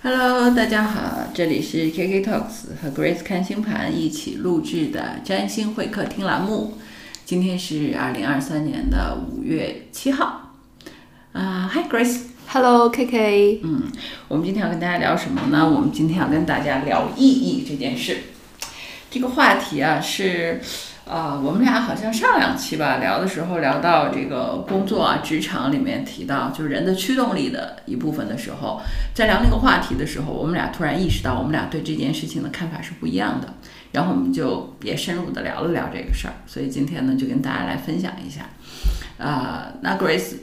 Hello，大家好，这里是 KK Talks 和 Grace 看星盘一起录制的占星会客厅栏目。今天是二零二三年的五月七号。啊、h i Grace。Hello KK，嗯，我们今天要跟大家聊什么呢？我们今天要跟大家聊意义这件事。这个话题啊是，啊，我们俩好像上两期吧聊的时候聊到这个工作啊、职场里面提到，就是人的驱动力的一部分的时候，在聊那个话题的时候，我们俩突然意识到，我们俩对这件事情的看法是不一样的。然后我们就也深入的聊了聊这个事儿，所以今天呢就跟大家来分享一下。啊、那 Grace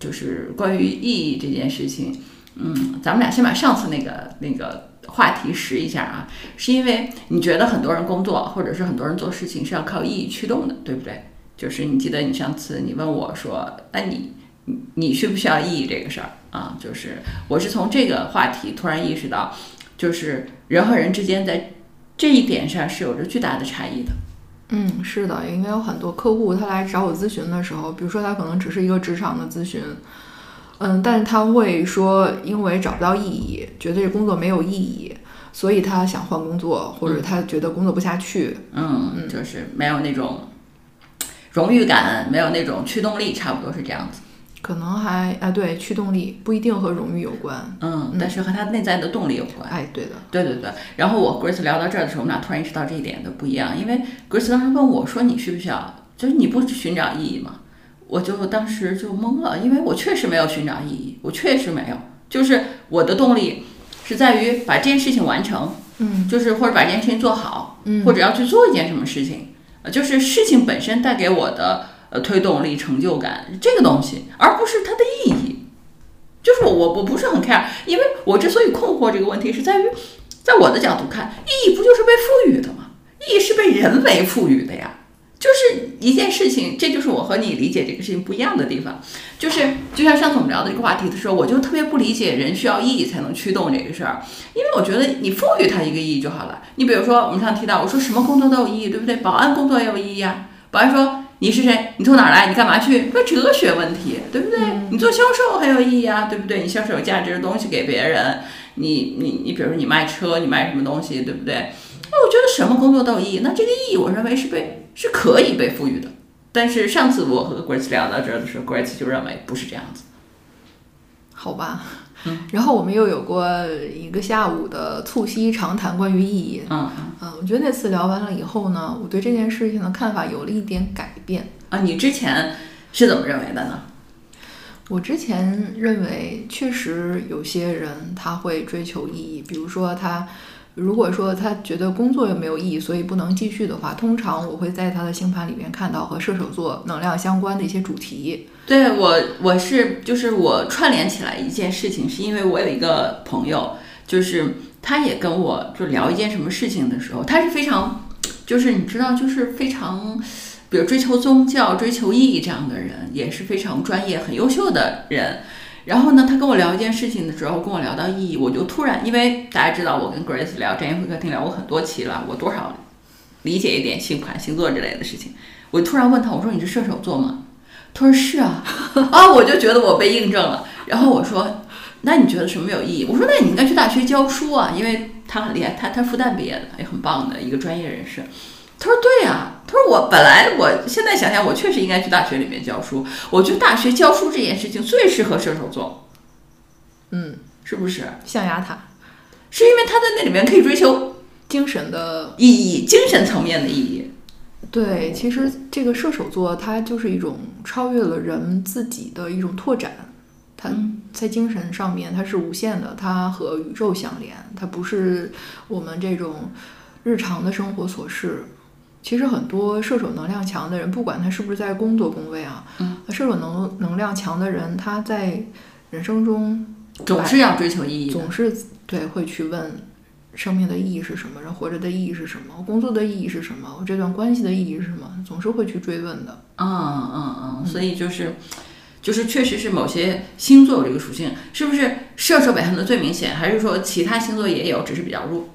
就是关于意义这件事情，嗯，咱们俩先把上次那个那个话题拾一下啊，是因为你觉得很多人工作或者是很多人做事情是要靠意义驱动的，对不对？就是你记得你上次你问我说，那你你需不需要意义这个事儿啊？就是我是从这个话题突然意识到，就是人和人之间在这一点上是有着巨大的差异的。嗯，是的，因为有很多客户他来找我咨询的时候，比如说他可能只是一个职场的咨询，嗯，但是他会说，因为找不到意义，觉得这工作没有意义，所以他想换工作，或者他觉得工作不下去。嗯，就是没有那种荣誉感，没有那种驱动力，差不多是这样子。可能还啊，对，驱动力不一定和荣誉有关。嗯，但是和他内在的动力有关。哎，对的，对对对。然后我 Grace 聊到这儿的时候，我们俩突然意识到这一点的不一样，因为 Grace 当时问我说：“你需不需要？就是你不寻找意义吗？”我就当时就懵了，因为我确实没有寻找意义，我确实没有，就是我的动力是在于把这件事情完成，嗯就是或者把这件事情做好，嗯或者要去做一件什么事情，呃，就是事情本身带给我的呃推动力、成就感这个东西，而不是它的意义。就是我我我不是很 care，因为我之所以困惑这个问题，是在于在我的角度看，意义不就是被赋予的吗？意义是被人为赋予的呀。就是一件事情，这就是我和你理解这个事情不一样的地方。就是就像上次我们聊的这个话题的时候，我就特别不理解人需要意义才能驱动这个事儿，因为我觉得你赋予它一个意义就好了。你比如说我们上次提到，我说什么工作都有意义，对不对？保安工作也有意义啊。保安说你是谁？你从哪儿来？你干嘛去？个哲学问题，对不对？你做销售很有意义啊，对不对？你销售有价值的东西给别人，你你你比如说你卖车，你卖什么东西，对不对？那我觉得什么工作都有意义，那这个意义我认为是被是可以被赋予的。但是上次我和 Grace 聊到这儿的时候，Grace 就认为不是这样子。好吧。然后我们又有过一个下午的促膝长谈关于意义。嗯嗯，我觉得那次聊完了以后呢，我对这件事情的看法有了一点改变。啊，你之前是怎么认为的呢？我之前认为，确实有些人他会追求意义，比如说他，如果说他觉得工作又没有意义，所以不能继续的话，通常我会在他的星盘里面看到和射手座能量相关的一些主题。对我，我是就是我串联起来一件事情，是因为我有一个朋友，就是他也跟我就聊一件什么事情的时候，他是非常，就是你知道，就是非常，比如追求宗教、追求意义这样的人，也是非常专业、很优秀的人。然后呢，他跟我聊一件事情的时候，跟我聊到意义，我就突然，因为大家知道我跟 Grace 聊占星会客厅聊过很多期了，我多少理解一点星盘、星座之类的事情，我突然问他，我说你是射手座吗？他说是啊，啊，我就觉得我被印证了。然后我说，那你觉得什么有意义？我说，那你应该去大学教书啊，因为他很厉害，他他复旦毕业的，也很棒的一个专业人士。他说对呀、他说我本来我现在想想，我确实应该去大学里面教书。我觉得大学教书这件事情最适合射手座，嗯，是不是？象牙塔，是因为他在那里面可以追求精神的意义，精神层面的意义。对，其实这个射手座它就是一种超越了人自己的一种拓展，它在精神上面它是无限的，它和宇宙相连，它不是我们这种日常的生活琐事。其实很多射手能量强的人，不管他是不是在工作工位啊，嗯射手能能量强的人，他在人生中总是要追求意义。总是对会去问生命的意义是什么，人活着的意义是什么，我工作的意义是什么，我这段关系的意义是什么，总是会去追问的。嗯嗯嗯，所以就是，就是确实是某些星座有这个属性，是不是射手表现的最明显，还是说其他星座也有，只是比较弱？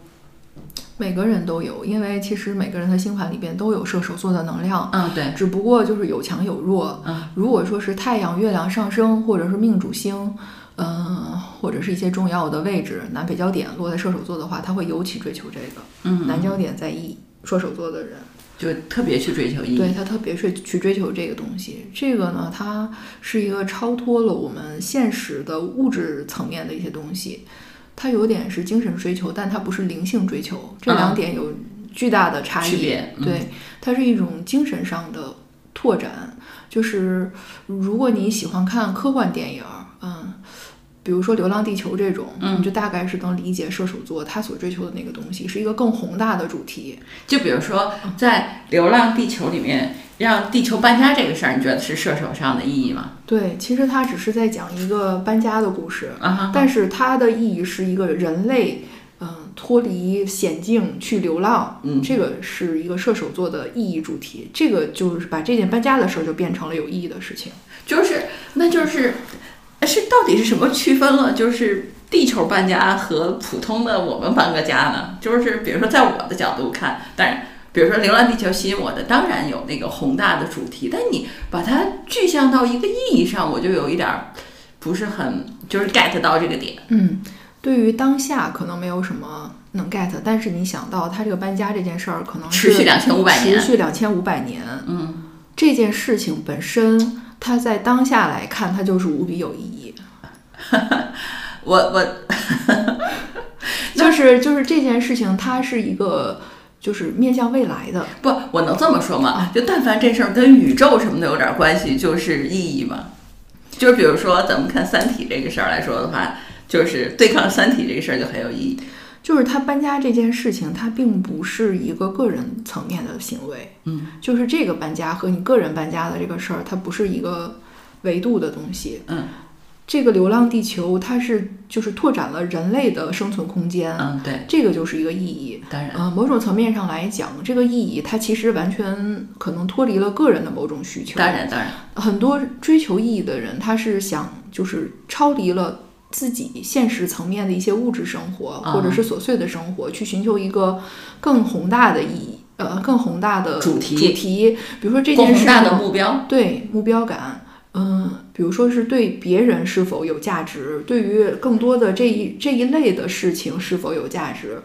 每个人都有，因为其实每个人的星盘里边都有射手座的能量，嗯，对，只不过就是有强有弱。嗯，如果说是太阳、月亮上升，或者是命主星，嗯、或者是一些重要的位置，南北焦点落在射手座的话，他会尤其追求这个。嗯，南焦点在 E 射手座的人，就特别去追求意义。对他特别去去追求这个东西。这个呢，它是一个超脱了我们现实的物质层面的一些东西，它有点是精神追求，但它不是灵性追求。这两点有巨大的差异。对，它是一种精神上的拓展。就是如果你喜欢看科幻电影。比如说《流浪地球》这种，嗯你就大概是能理解射手座他所追求的那个东西，是一个更宏大的主题。就比如说，在《流浪地球》里面，让地球搬家这个事儿，你觉得是射手上的意义吗？对，其实它只是在讲一个搬家的故事，啊哈，但是它的意义是一个人类，嗯、脱离险境去流浪，嗯这个是一个射手座的意义主题。这个就是把这件搬家的事儿就变成了有意义的事情。就是那就是是到底是什么区分了？就是地球搬家和普通的我们搬个家呢？就是比如说，在我的角度看，当然。比如说《流浪地球》吸引我的，当然有那个宏大的主题，但你把它具象到一个意义上，我就有一点儿不是很就是 get 到这个点。嗯，对于当下可能没有什么能 get，但是你想到它这个搬家这件事儿，可能持续两千五百年持续两千五百年，嗯，这件事情本身，它在当下来看，它就是无比有意义。我我 就是就是这件事情，它是一个就是面向未来的。不，我能这么说吗？就但凡这事儿跟宇宙什么的有点关系，就是意义嘛。就是比如说，咱们看《三体》这个事儿来说的话，就是对抗《三体》这个事儿就很有意义。就是他搬家这件事情，它并不是一个个人层面的行为，嗯，就是这个搬家和你个人搬家的这个事儿，它不是一个维度的东西，嗯，这个流浪地球，它是就是拓展了人类的生存空间，嗯，对，这个就是一个意义。当然，呃，某种层面上来讲，这个意义它其实完全可能脱离了个人的某种需求。当然，当然，很多追求意义的人，他是想就是超离了自己现实层面的一些物质生活，啊或者是琐碎的生活，去寻求一个更宏大的意义，呃，更宏大的主题主题，比如说这更件事宏大的目标，对目标感。嗯，比如说是对别人是否有价值，对于更多的这一这一类的事情是否有价值。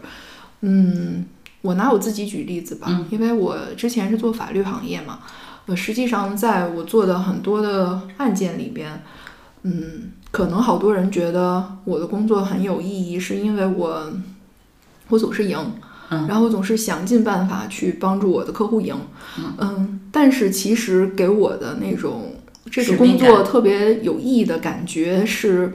嗯，我拿我自己举例子吧，嗯因为我之前是做法律行业嘛，呃，实际上在我做的很多的案件里边，嗯，可能好多人觉得我的工作很有意义，是因为我我总是赢，嗯。然后我总是想尽办法去帮助我的客户赢，嗯，但是其实给我的那种这个工作特别有意义的感觉是，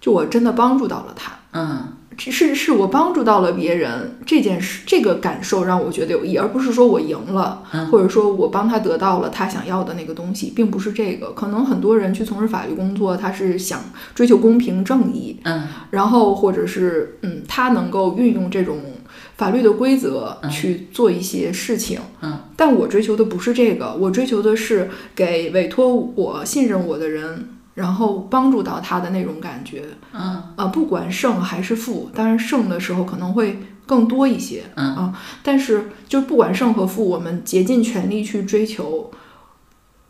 就我真的帮助到了他。嗯，是是我帮助到了别人这件事，这个感受让我觉得有意义，而不是说我赢了，嗯或者说我帮他得到了他想要的那个东西，并不是这个。可能很多人去从事法律工作，他是想追求公平正义，嗯，然后或者是嗯，他能够运用这种法律的规则嗯去做一些事情。嗯，但我追求的不是这个，我追求的是给委托我、信任我的人，然后帮助到他的那种感觉。嗯，啊，不管胜还是负，当然胜的时候可能会更多一些。嗯啊，但是就不管胜和负，我们竭尽全力去追求，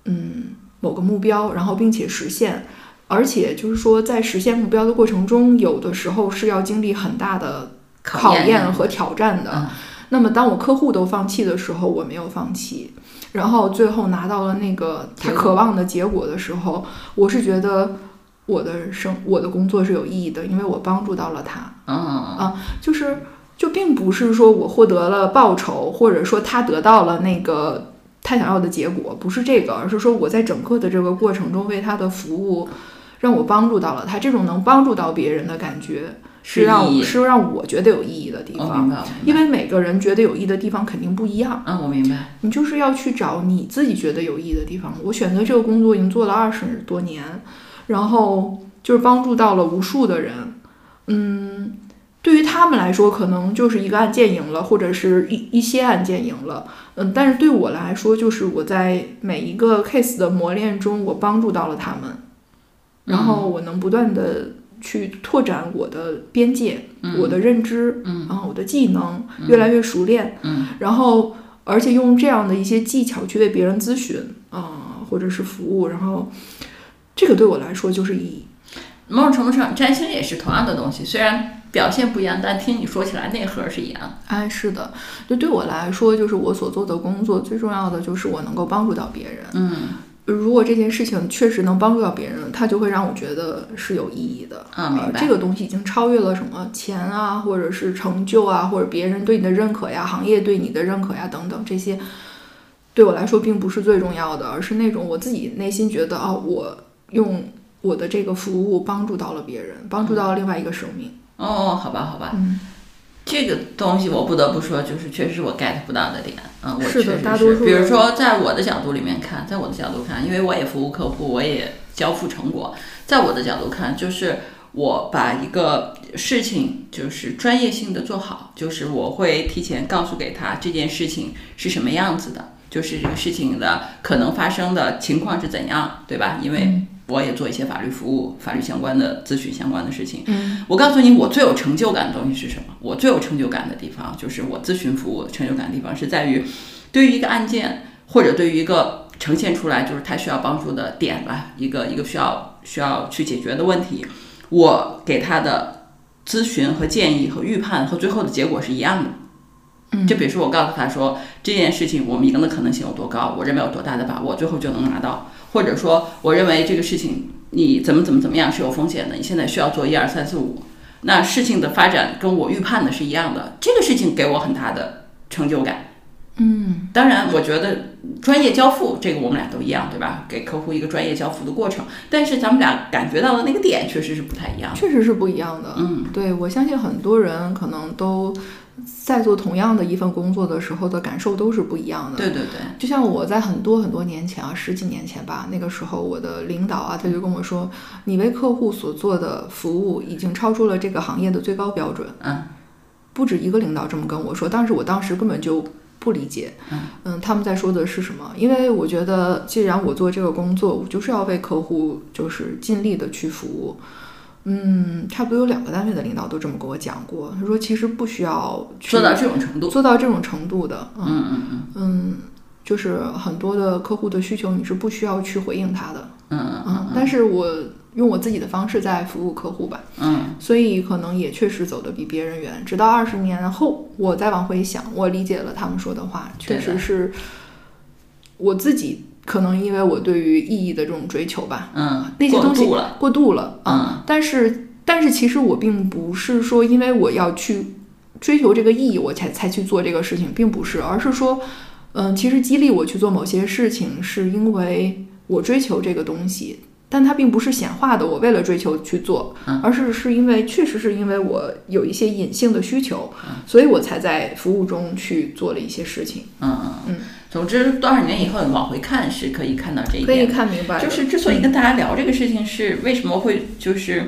嗯，某个目标，然后并且实现。而且就是说，在实现目标的过程中，有的时候是要经历很大的考验验和挑战的。嗯那么，当我客户都放弃的时候，我没有放弃，然后最后拿到了那个他渴望的结果的时候，我是觉得我的生我的工作是有意义的，因为我帮助到了他。嗯，就是就并不是说我获得了报酬，或者说他得到了那个他想要的结果，不是这个，而是说我在整个的这个过程中为他的服务，让我帮助到了他，这种能帮助到别人的感觉是是让是让我觉得有意义的地方。因为每个人觉得有意义的地方肯定不一样，嗯，我明白，你就是要去找你自己觉得有意义的地方。我选择这个工作已经做了二十多年，然后就是帮助到了无数的人，嗯，对于他们来说，可能就是一个案件赢了，或者是一一些案件赢了，嗯，但是对我来说，就是我在每一个 case 的磨练中，我帮助到了他们，然后我能不断的去拓展我的边界，我的认知，嗯然后我的技能越来越熟练，嗯然后而且用这样的一些技巧去为别人咨询啊、或者是服务，然后这个对我来说就是意义。某种程度上，占星也是同样的东西，虽然表现不一样，但听你说起来内核是一样。哎，是的，就对我来说，就是我所做的工作最重要的就是我能够帮助到别人。嗯，如果这件事情确实能帮助到别人，它就会让我觉得是有意义的。嗯，明白。这个东西已经超越了什么钱啊，或者是成就啊，或者别人对你的认可呀，行业对你的认可呀等等这些，对我来说并不是最重要的，而是那种我自己内心觉得啊，我用。我的这个服务帮助到了别人，帮助到了另外一个生命。哦，好吧，好吧，嗯，这个东西我不得不说，就是确实是我 get 不到的点。嗯，我确实是。比如说，在我的角度里面看，在我的角度看，因为我也服务客户，我也交付成果。在我的角度看，就是我把一个事情就是专业性的做好，就是我会提前告诉给他这件事情是什么样子的，就是这个事情的可能发生的情况是怎样，对吧？因为我也做一些法律服务、法律相关的咨询相关的事情。嗯，我告诉你，我最有成就感的东西是什么？我最有成就感的地方就是我咨询服务成就感的地方是在于，对于一个案件或者对于一个呈现出来就是他需要帮助的点吧，一个一个需要需要去解决的问题，我给他的咨询和建议和预判和最后的结果是一样的。嗯，就比如说我告诉他说这件事情我们赢的可能性有多高，我认为有多大的把握，最后就能拿到。或者说，我认为这个事情你怎么怎么怎么样是有风险的，你现在需要做一二三四五，那事情的发展跟我预判的是一样的，这个事情给我很大的成就感。嗯，当然，我觉得专业交付这个我们俩都一样，对吧？给客户一个专业交付的过程，但是咱们俩感觉到的那个点确实是不太一样，确实是不一样的。嗯，对我相信很多人可能都。在做同样的一份工作的时候的感受都是不一样的。对对对，就像我在很多很多年前啊，十几年前吧，那个时候我的领导啊，他就跟我说：“你为客户所做的服务已经超出了这个行业的最高标准。”嗯，不止一个领导这么跟我说，但是我当时根本就不理解。嗯嗯，他们在说的是什么？因为我觉得，既然我做这个工作，我就是要为客户就是尽力的去服务。嗯，差不多有两个单位的领导都这么跟我讲过。他说，其实不需要做到这种程度，做到这种程度的。嗯嗯嗯嗯，就是很多的客户的需求，你是不需要去回应他的。嗯嗯嗯。但是我用我自己的方式在服务客户吧。嗯。所以可能也确实走得比别人远。直到二十年后，我再往回想，我理解了他们说的话，确实是我自己。可能因为我对于意义的这种追求吧，嗯，那些东西过度了，嗯，但是但是其实我并不是说因为我要去追求这个意义，我才才去做这个事情，并不是，而是说，嗯，其实激励我去做某些事情，是因为我追求这个东西，但它并不是显化的，我为了追求去做，而是是因为确实是因为我有一些隐性的需求，所以我才在服务中去做了一些事情，嗯嗯。嗯。总之，多少年以后你往回看是可以看到这一点。可以看明白。就是之所以跟大家聊这个事情，是为什么会就是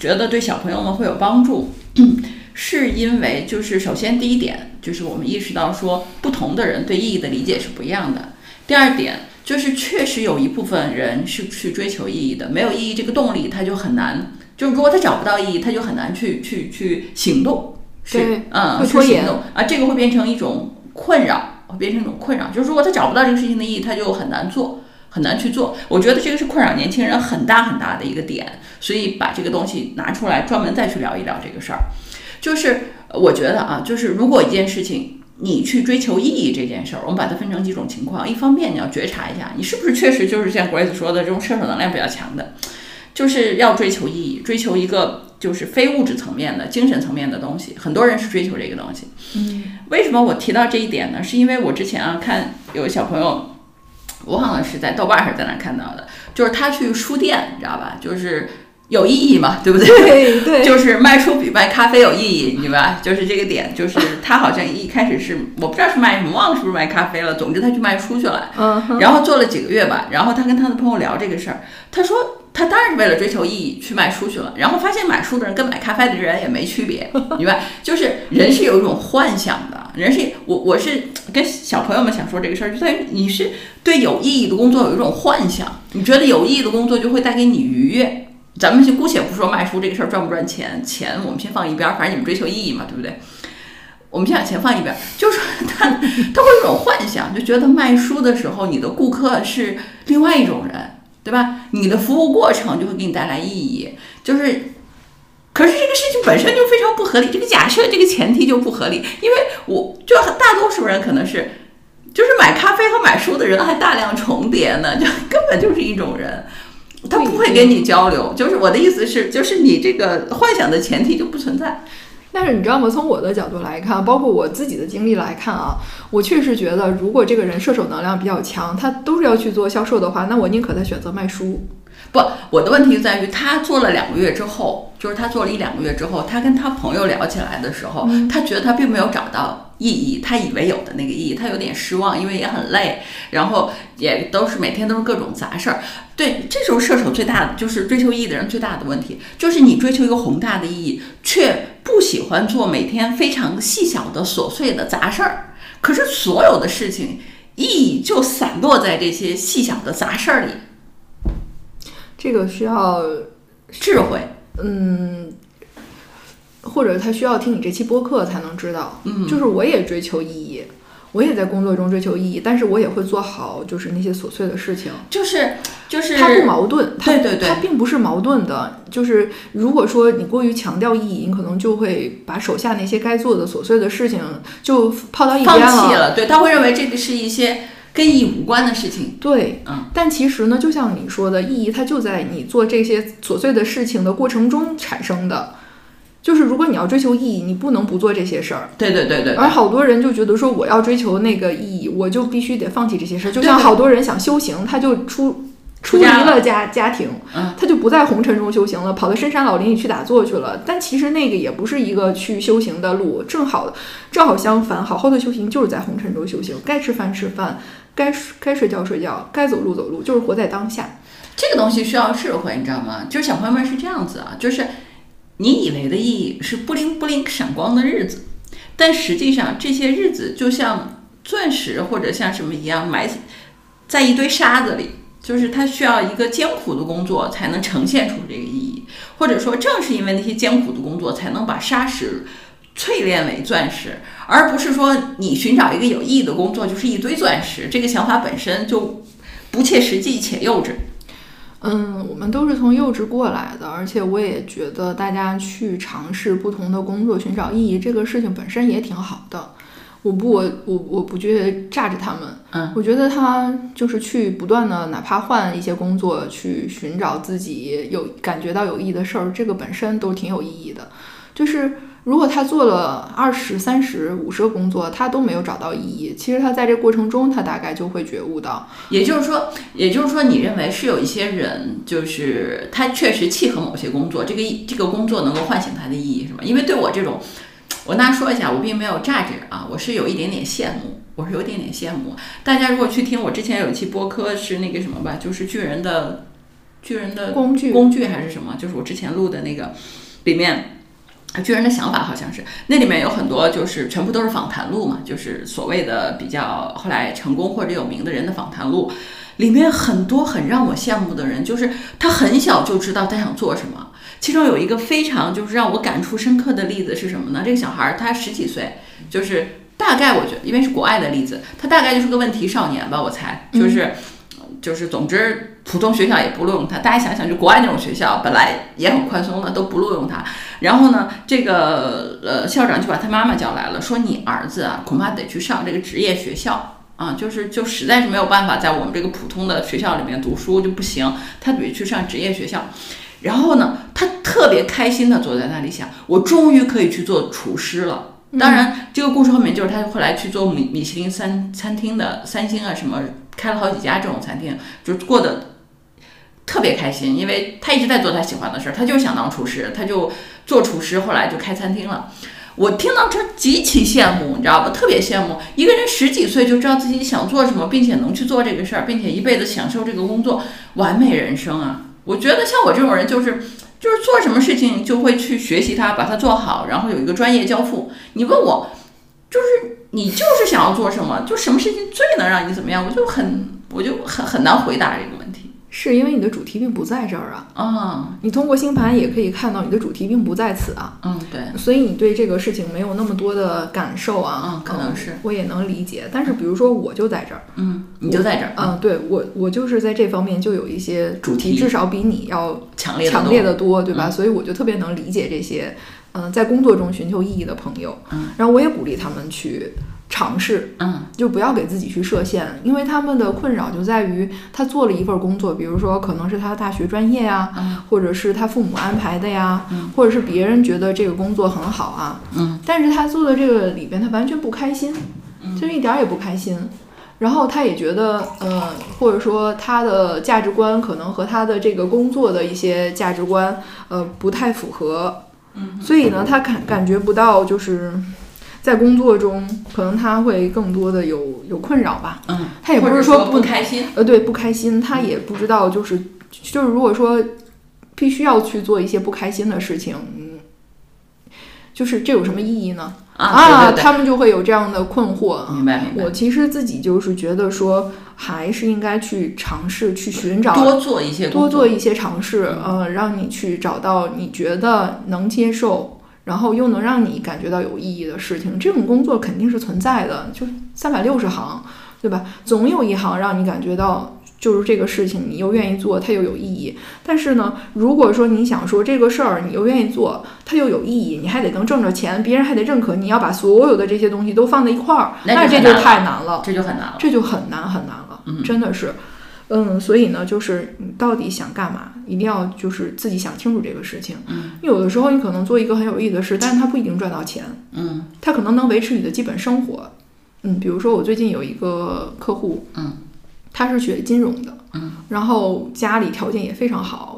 觉得对小朋友们会有帮助，是因为就是首先第一点就是我们意识到说不同的人对意义的理解是不一样的。第二点就是确实有一部分人是去追求意义的，没有意义这个动力他就很难，就如果他找不到意义，他就很难去去去行动。是，嗯，会拖延啊，这个会变成一种困扰。会变成一种困扰，就是如果他找不到这个事情的意义，他就很难做，很难去做。我觉得这个是困扰年轻人很大很大的一个点，所以把这个东西拿出来，专门再去聊一聊这个事儿。就是我觉得啊，就是如果一件事情你去追求意义这件事儿，我们把它分成几种情况。一方面你要觉察一下，你是不是确实就是像 Grace 说的这种射手能量比较强的，就是要追求意义，追求一个。就是非物质层面的精神层面的东西，很多人是追求这个东西。嗯，为什么我提到这一点呢？是因为我之前啊看有个小朋友，我好像是在豆瓣还是在哪看到的，就是他去书店，你知道吧？就是有意义嘛，对不对？对对。就是卖书比卖咖啡有意义，你明白？就是这个点，就是他好像一开始是我不知道是卖什么，忘了是不是卖咖啡了。总之他去卖书去了。嗯。然后做了几个月吧，然后他跟他的朋友聊这个事儿，他说。他当然是为了追求意义去卖书去了，然后发现买书的人跟买咖啡的人也没区别，明白？就是人是有一种幻想的，人是我我是跟小朋友们想说这个事儿，就在于你是对有意义的工作有一种幻想，你觉得有意义的工作就会带给你愉悦。咱们就姑且不说卖书这个事儿赚不赚钱，钱我们先放一边，反正你们追求意义嘛，对不对？我们先把钱放一边，就是他他会有一种幻想，就觉得卖书的时候你的顾客是另外一种人。对吧？你的服务过程就会给你带来意义。就是，可是这个事情本身就非常不合理，这个假设这个前提就不合理，因为我就大多数人可能是，就是买咖啡和买书的人还大量重叠呢，就根本就是一种人，他不会跟你交流。就是我的意思是，就是你这个幻想的前提就不存在。但是你知道吗？从我的角度来看，包括我自己的经历来看啊，我确实觉得，如果这个人射手能量比较强，他都是要去做销售的话，那我宁可他选择卖书。不，我的问题在于他做了两个月之后，就是他做了一两个月之后，他跟他朋友聊起来的时候，他觉得他并没有找到意义，他以为有的那个意义，他有点失望，因为也很累，然后也都是每天都是各种杂事儿。对，这时候射手最大的就是追求意义的人最大的问题，就是你追求一个宏大的意义，却不喜欢做每天非常细小的琐碎的杂事儿。可是所有的事情意义就散落在这些细小的杂事儿里。这个需要智慧，嗯，或者他需要听你这期播客才能知道。嗯，就是我也追求意义，我也在工作中追求意义，但是我也会做好就是那些琐碎的事情。就是就是它不矛盾，对对对，它并不是矛盾的。就是如果说你过于强调意义，你可能就会把手下那些该做的琐碎的事情就抛到一边了。对，他会认为这个是一些。跟意义无关的事情，对，嗯，但其实呢，就像你说的，意义它就在你做这些琐碎的事情的过程中产生的。就是如果你要追求意义，你不能不做这些事儿。对对对对。而好多人就觉得说，我要追求那个意义，我就必须得放弃这些事儿。就像好多人想修行，他就出。出离了家家庭，他就不在红尘中修行了，跑到深山老林里去打坐去了。但其实那个也不是一个去修行的路，正好正好相反，好好的修行就是在红尘中修行。该吃饭吃饭，该该睡觉睡觉，该走路走路，就是活在当下。这个东西需要智慧，你知道吗？就是小朋友们是这样子啊，就是你以为的意义是不灵不灵闪光的日子，但实际上这些日子就像钻石或者像什么一样埋在一堆沙子里。就是他需要一个艰苦的工作才能呈现出这个意义，或者说正是因为那些艰苦的工作，才能把沙石淬炼为钻石，而不是说你寻找一个有意义的工作就是一堆钻石。这个想法本身就不切实际且幼稚。嗯，我们都是从幼稚过来的，而且我也觉得大家去尝试不同的工作寻找意义，这个事情本身也挺好的。我不，我我我不觉得炸着他们，嗯，我觉得他就是去不断的，哪怕换一些工作，去寻找自己有感觉到有意义的事儿，这个本身都挺有意义的。就是如果他做了二十三十五十个工作，他都没有找到意义，其实他在这过程中，他大概就会觉悟到。也就是说，也就是说，你认为是有一些人，就是他确实契合某些工作，这个这个工作能够唤醒他的意义，是吗？因为对我这种。我跟大家说一下，我并没有榨汁啊，我是有一点点羡慕，我是有一点点羡慕。大家如果去听我之前有一期播客是那个什么吧，就是巨人的巨人的工具工具还是什么，就是我之前录的那个里面巨人的想法好像是那里面有很多就是全部都是访谈录嘛，就是所谓的比较后来成功或者有名的人的访谈录，里面很多很让我羡慕的人，就是他很小就知道他想做什么。其中有一个非常就是让我感触深刻的例子是什么呢？这个小孩儿他十几岁，就是大概我觉得，因为是国外的例子，他大概就是个问题少年吧，我猜，就是就是总之普通学校也不录用他。大家想想，就国外那种学校本来也很宽松的，都不录用他。然后呢，这个呃校长就把他妈妈叫来了，说你儿子啊，恐怕得去上这个职业学校啊，就是就实在是没有办法在我们这个普通的学校里面读书就不行，他得去上职业学校。然后呢，他特别开心的坐在那里想，我终于可以去做厨师了。当然，这个故事后面就是他后来去做米米其林三餐厅的三星啊什么，开了好几家这种餐厅，就过得特别开心，因为他一直在做他喜欢的事儿，他就想当厨师，他就做厨师，后来就开餐厅了。我听到这极其羡慕，你知道吧？特别羡慕一个人十几岁就知道自己想做什么，并且能去做这个事儿，并且一辈子享受这个工作，完美人生啊！我觉得像我这种人，就是就是做什么事情就会去学习它，把它做好，然后有一个专业交付。你问我，就是你就是想要做什么，就什么事情最能让你怎么样，我就很我就很很难回答这个问题。是因为你的主题并不在这儿啊。嗯，你通过星盘也可以看到你的主题并不在此啊。嗯，对，所以你对这个事情没有那么多的感受啊。嗯可能是我也能理解。但是比如说我就在这儿，嗯，你就在这儿，嗯，对我我就是在这方面就有一些主题，至少比你要强烈强烈的多，多，对吧？嗯所以我就特别能理解这些，嗯、在工作中寻求意义的朋友。嗯，然后我也鼓励他们去尝试，嗯。就不要给自己去设限，因为他们的困扰就在于他做了一份工作，比如说可能是他大学专业呀、嗯。或者是他父母安排的呀，嗯。或者是别人觉得这个工作很好啊，嗯，但是他做的这个里边他完全不开心，就一点儿也不开心。然后他也觉得，呃，或者说他的价值观可能和他的这个工作的一些价值观，呃，不太符合。嗯，所以呢，他感感觉不到就是在工作中，可能他会更多的有有困扰吧。嗯，他也不是说不开心，呃，对，不开心，他也不知道，就是就是，如果说必须要去做一些不开心的事情，嗯，就是这有什么意义呢？啊，对对他们就会有这样的困惑。对，明白明白我，其实自己就是觉得说，还是应该去尝试去寻找多做一些，多做一些尝试，呃，让你去找到你觉得能接受，然后又能让你感觉到有意义的事情。这种工作肯定是存在的，就三百六十行，对吧？总有一行让你感觉到。就是这个事情，你又愿意做，它又有意义。但是呢，如果说你想说这个事儿，你又愿意做，它又有意义，你还得能挣着钱，别人还得认可，你要把所有的这些东西都放在一块儿，那就这就太难了。这就很难了。这就很难很难了，嗯真的是，嗯，所以呢，就是你到底想干嘛，一定要就是自己想清楚这个事情。嗯，有的时候你可能做一个很有意义的事，但是它不一定赚到钱，嗯它可能能维持你的基本生活。嗯，比如说我最近有一个客户，嗯，他是学金融的，嗯，然后家里条件也非常好，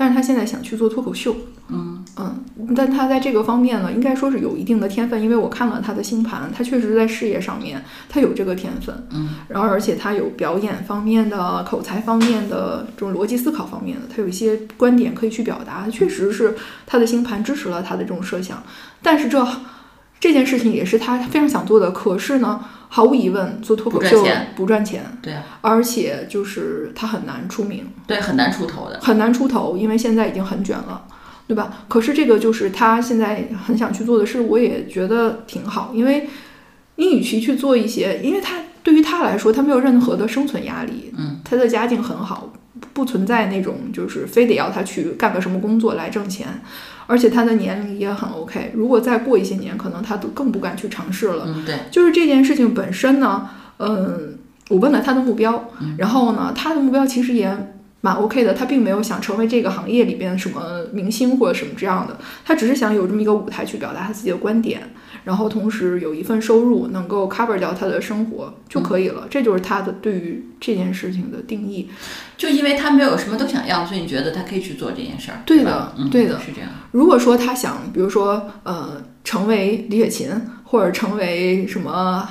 但是他现在想去做脱口秀，嗯。嗯，但他在这个方面呢，应该说是有一定的天分，因为我看了他的星盘，他确实在事业上面他有这个天分，嗯，然后而且他有表演方面的、口才方面的、这种逻辑思考方面的，他有一些观点可以去表达，确实是他的星盘支持了他的这种设想，但是这这件事情也是他非常想做的，可是呢，毫无疑问，做脱口秀不赚钱不赚钱，对啊，而且就是他很难出名。对，很难出头的。很难出头，因为现在已经很卷了，对吧？可是这个就是他现在很想去做的事，我也觉得挺好，因为你与其去做一些，因为他对于他来说，他没有任何的生存压力，嗯，他的家境很好，不存在那种就是非得要他去干个什么工作来挣钱，而且他的年龄也很 OK。如果再过一些年，可能他都更不敢去尝试了。嗯，对，就是这件事情本身呢，嗯，我问了他的目标，然后呢，他的目标其实也蛮 OK 的，他并没有想成为这个行业里边什么明星或者什么这样的，他只是想有这么一个舞台去表达他自己的观点，然后同时有一份收入能够 cover 掉他的生活就可以了，这就是他的对于这件事情的定义。就因为他没有什么都想要，所以你觉得他可以去做这件事儿，对的对的是这样。如果说他想，比如说呃，成为李雪琴或者成为什么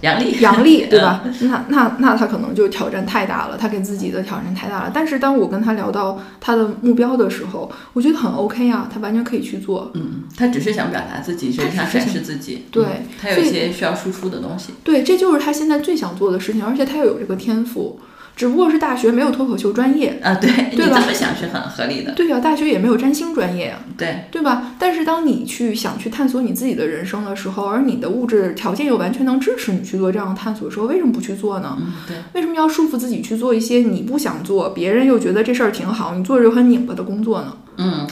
杨丽，杨丽，对吧？那那那他可能就挑战太大了，他给自己的挑战太大了。但是当我跟他聊到他的目标的时候，我觉得很 OK 啊，他完全可以去做。嗯，他只是想表达自己，只是想展示自己。对嗯他有一些需要输出的东西。对，这就是他现在最想做的事情，而且他又有这个天赋，只不过是大学没有脱口秀专业。啊，对你对吧这么想是很合理的。对呀、大学也没有占星专业啊，对，对吧？但是当你去想去探索你自己的人生的时候，而你的物质条件又完全能支持你去做这样的探索的时候，为什么不去做呢？嗯，对，为什么要束缚自己去做一些你不想做，别人又觉得这事儿挺好，你做着又很拧巴的工作呢？嗯，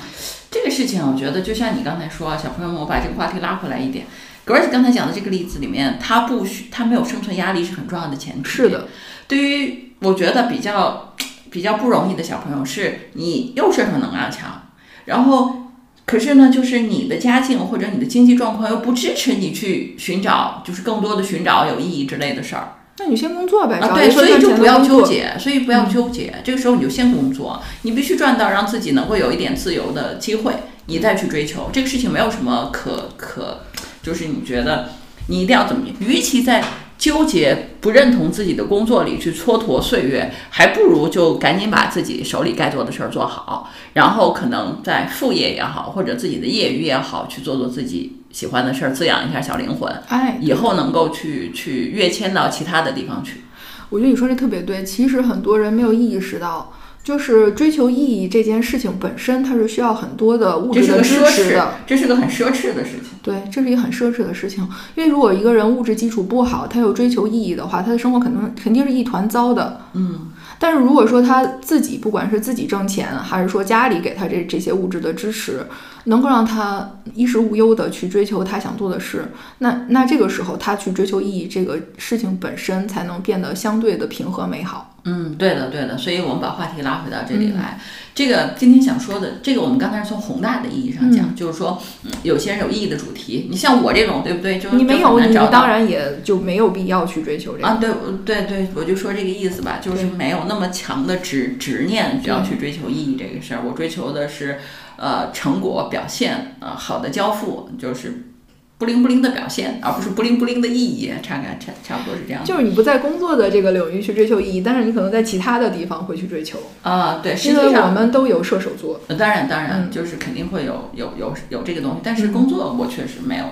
这个事情我觉得就像你刚才说，小朋友们，我把这个话题拉回来一点。格儿刚才讲的这个例子里面，他不需他没有生存压力是很重要的前提。是的，对于我觉得比较比较不容易的小朋友，是你又是很能量强，然后可是呢，就是你的家境或者你的经济状况又不支持你去寻找，就是更多的寻找有意义之类的事儿那你先工作呗，啊。对，所以就不要。纠结，所以不要纠结，这个时候你就先工作，你必须赚到让自己能够有一点自由的机会，你再去追求这个事情，没有什么可可，就是你觉得你一定要怎么，与其在纠结不认同自己的工作里去蹉跎岁月，还不如就赶紧把自己手里该做的事儿做好，然后可能在副业也好，或者自己的业余也好，去做做自己喜欢的事儿，滋养一下小灵魂，哎，以后能够去去跃迁到其他的地方去。我觉得你说这特别对。其实很多人没有意识到，就是追求意义这件事情本身，它是需要很多的物质的支持的。，这是个很奢侈的事情。对，这是一个很奢侈的事情。因为如果一个人物质基础不好，他又追求意义的话，他的生活可能肯定是一团糟的。嗯，但是如果说他自己不管是自己挣钱，还是说家里给他这这些物质的支持，能够让他衣食无忧的去追求他想做的事，那那这个时候他去追求意义这个事情本身才能变得相对的平和美好。嗯，对的，对的，所以我们把话题拉回到这里来。这个今天想说的，这个我们刚才是从宏大的意义上讲，就是说，嗯，有些人有意义的主题，你像我这种，对不对？就你没有，你当然也就没有必要去追求这个。啊，对对对，我就说这个意思吧，就是没有那么强的执执念，需要去追求意义这个事儿。我追求的是，呃，成果表现，呃，好的交付，就是不灵不灵的表现，而不是不灵不灵的意义，差感差差不多是这样。就是你不在工作的这个领域去追求意义，但是你可能在其他的地方会去追求，啊，对，实因为我。们都有射手座。呃当然，当然，嗯就是肯定会有有有有这个东西，但是工作我确实没有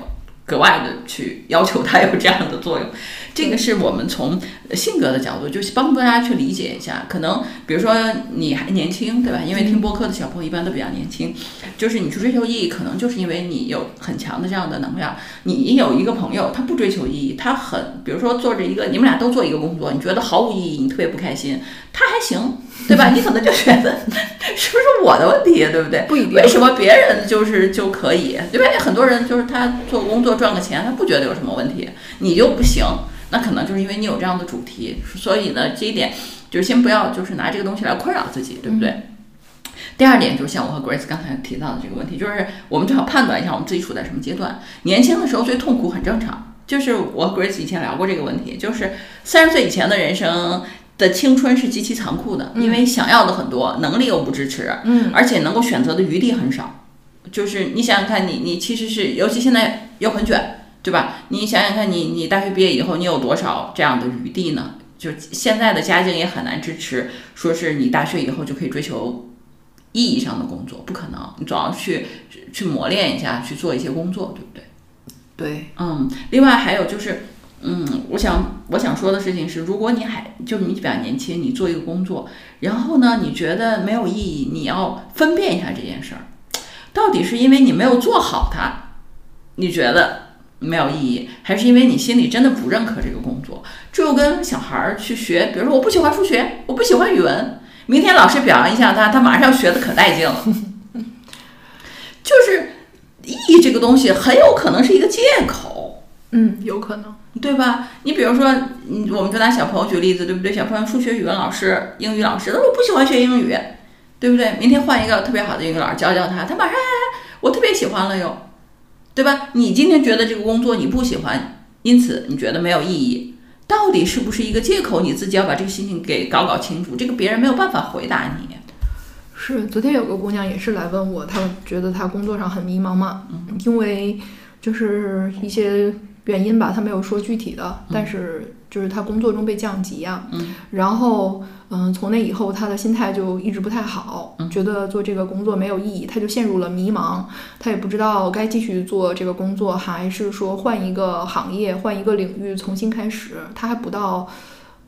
格外的去要求它有这样的作用。这个是我们从性格的角度，就是帮助大家去理解一下。可能比如说你还年轻，对吧？因为听播客的小朋友一般都比较年轻，就是你去追求意义，可能就是因为你有很强的这样的能量。你有一个朋友，他不追求意义，他很，比如说做着一个，你们俩都做一个工作，你觉得毫无意义，你特别不开心，他还行，对吧？你可能就觉得是不是我的问题，对不对？不一定为什么别人就是就可以？对吧？很多人就是他做工作赚个钱，他不觉得有什么问题，你就不行。那可能就是因为你有这样的主题，所以呢，这一点就是先不要就是拿这个东西来困扰自己，对不对？第二点就是像我和 Grace 刚才提到的这个问题，就是我们最好判断一下我们自己处在什么阶段。年轻的时候最痛苦很正常，就是我和 Grace 以前聊过这个问题，就是三十岁以前的人生的青春是极其残酷的，因为想要的很多，能力又不支持，嗯，而且能够选择的余地很少。就是你想想看你，你其实是，尤其现在又很卷，对吧？你想想看你，你大学毕业以后，你有多少这样的余地呢？就现在的家境也很难支持，说是你大学以后就可以追求意义上的工作，不可能。你总要去去磨练一下，去做一些工作，对不对？对，嗯，另外还有就是，嗯，我想我想说的事情是，如果你还就是你比较年轻，你做一个工作，然后呢，你觉得没有意义，你要分辨一下这件事儿，到底是因为你没有做好它，你觉得没有意义，还是因为你心里真的不认可这个工作？这就跟小孩儿去学，比如说我不喜欢数学，我不喜欢语文，明天老师表扬一下他，他马上学的可带劲了，就是意义这个东西很有可能是一个借口。嗯，有可能。对吧？你比如说，嗯，我们就拿小朋友举例子，对不对？小朋友数学、语文老师、英语老师，他说我不喜欢学英语，对不对？明天换一个特别好的英语老师教教他，他马上哎，我特别喜欢了又，对吧？你今天觉得这个工作你不喜欢，因此你觉得没有意义，到底是不是一个借口？你自己要把这个心情给搞搞清楚，这个别人没有办法回答你。是，昨天有个姑娘也是来问我，她觉得她工作上很迷茫嘛，因为就是一些原因吧，他没有说具体的，但是就是他工作中被降级啊、嗯然后嗯，从那以后他的心态就一直不太好，嗯觉得做这个工作没有意义，他就陷入了迷茫，他也不知道该继续做这个工作，还是说换一个行业、换一个领域重新开始，他还不到。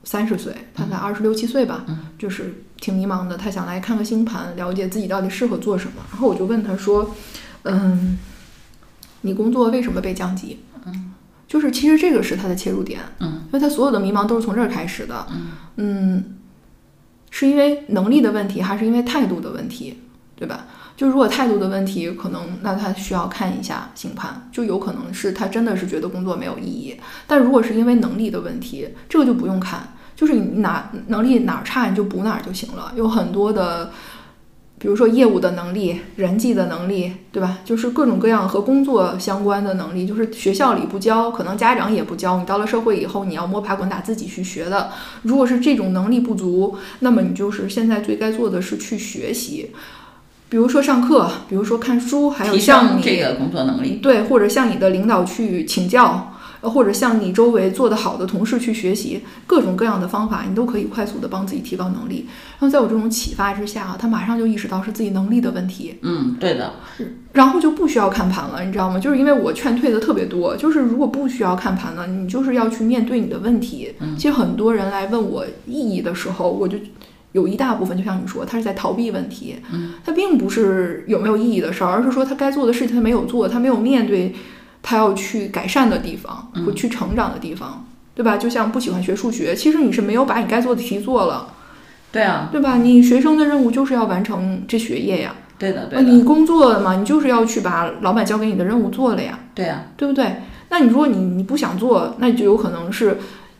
三十岁，他才二十六七岁吧，就是挺迷茫的。他想来看个星盘，了解自己到底适合做什么。然后我就问他说：“嗯，你工作为什么被降级？”嗯，就是其实这个是他的切入点，嗯，因为他所有的迷茫都是从这儿开始的，嗯是因为能力的问题，还是因为态度的问题，对吧？就如果态度的问题，可能那他需要看一下星盘，就有可能是他真的是觉得工作没有意义。但如果是因为能力的问题，这个就不用看，就是你哪能力哪儿差你就补哪儿就行了。有很多的，比如说业务的能力、人际的能力，对吧？就是各种各样和工作相关的能力，就是学校里不教，可能家长也不教，你到了社会以后你要摸爬滚打自己去学的。如果是这种能力不足，那么你就是现在最该做的是去学习。比如说上课，比如说看书，还有提向你升这个工作能力。对，或者向你的领导去请教，呃或者向你周围做得好的同事去学习，各种各样的方法，你都可以快速的帮自己提高能力。然后在我这种启发之下啊，他马上就意识到是自己能力的问题，嗯，对的，然后就不需要看盘了，你知道吗？就是因为我劝退的特别多，就是如果不需要看盘了，你就是要去面对你的问题。其实很多人来问我意义的时候，我就。有一大部分，就像你说，他是在逃避问题，嗯，他并不是有没有意义的事儿，而是说他该做的事情他没有做，他没有面对他要去改善的地方或去成长的地方，对吧？就像不喜欢学数学，其实你是没有把你该做的题做了，对啊，对吧？你学生的任务就是要完成这学业呀，对的，对的，你工作了嘛，你就是要去把老板交给你的任务做了呀，对啊，对不对？那你如果你你不想做，那就有可能是。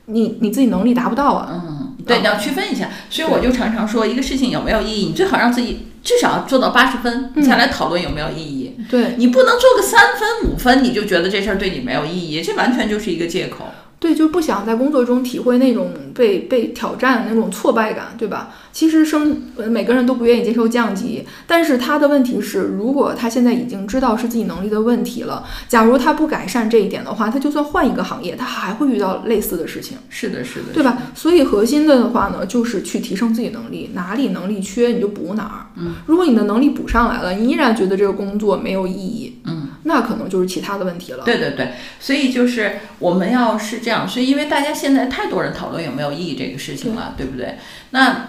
你你自己能力达不到啊？嗯，对，你要区分一下。所以我就常常说，一个事情有没有意义，你最好让自己至少做到八十分，你才来讨论有没有意义。对你不能做个三分五分，你就觉得这事儿对你没有意义，这完全就是一个借口。对，就不想在工作中体会那种被被挑战的那种挫败感，对吧？其实生每个人都不愿意接受降级，但是他的问题是，如果他现在已经知道是自己能力的问题了，假如他不改善这一点的话，他就算换一个行业，他还会遇到类似的事情。是的，是的，对吧？所以核心的话呢，就是去提升自己能力，哪里能力缺你就补哪儿。嗯，如果你的能力补上来了，你依然觉得这个工作没有意义，嗯，那可能就是其他的问题了。对对对，所以就是我们要是这样，所以因为大家现在太多人讨论有没有意义这个事情了，对不对？那。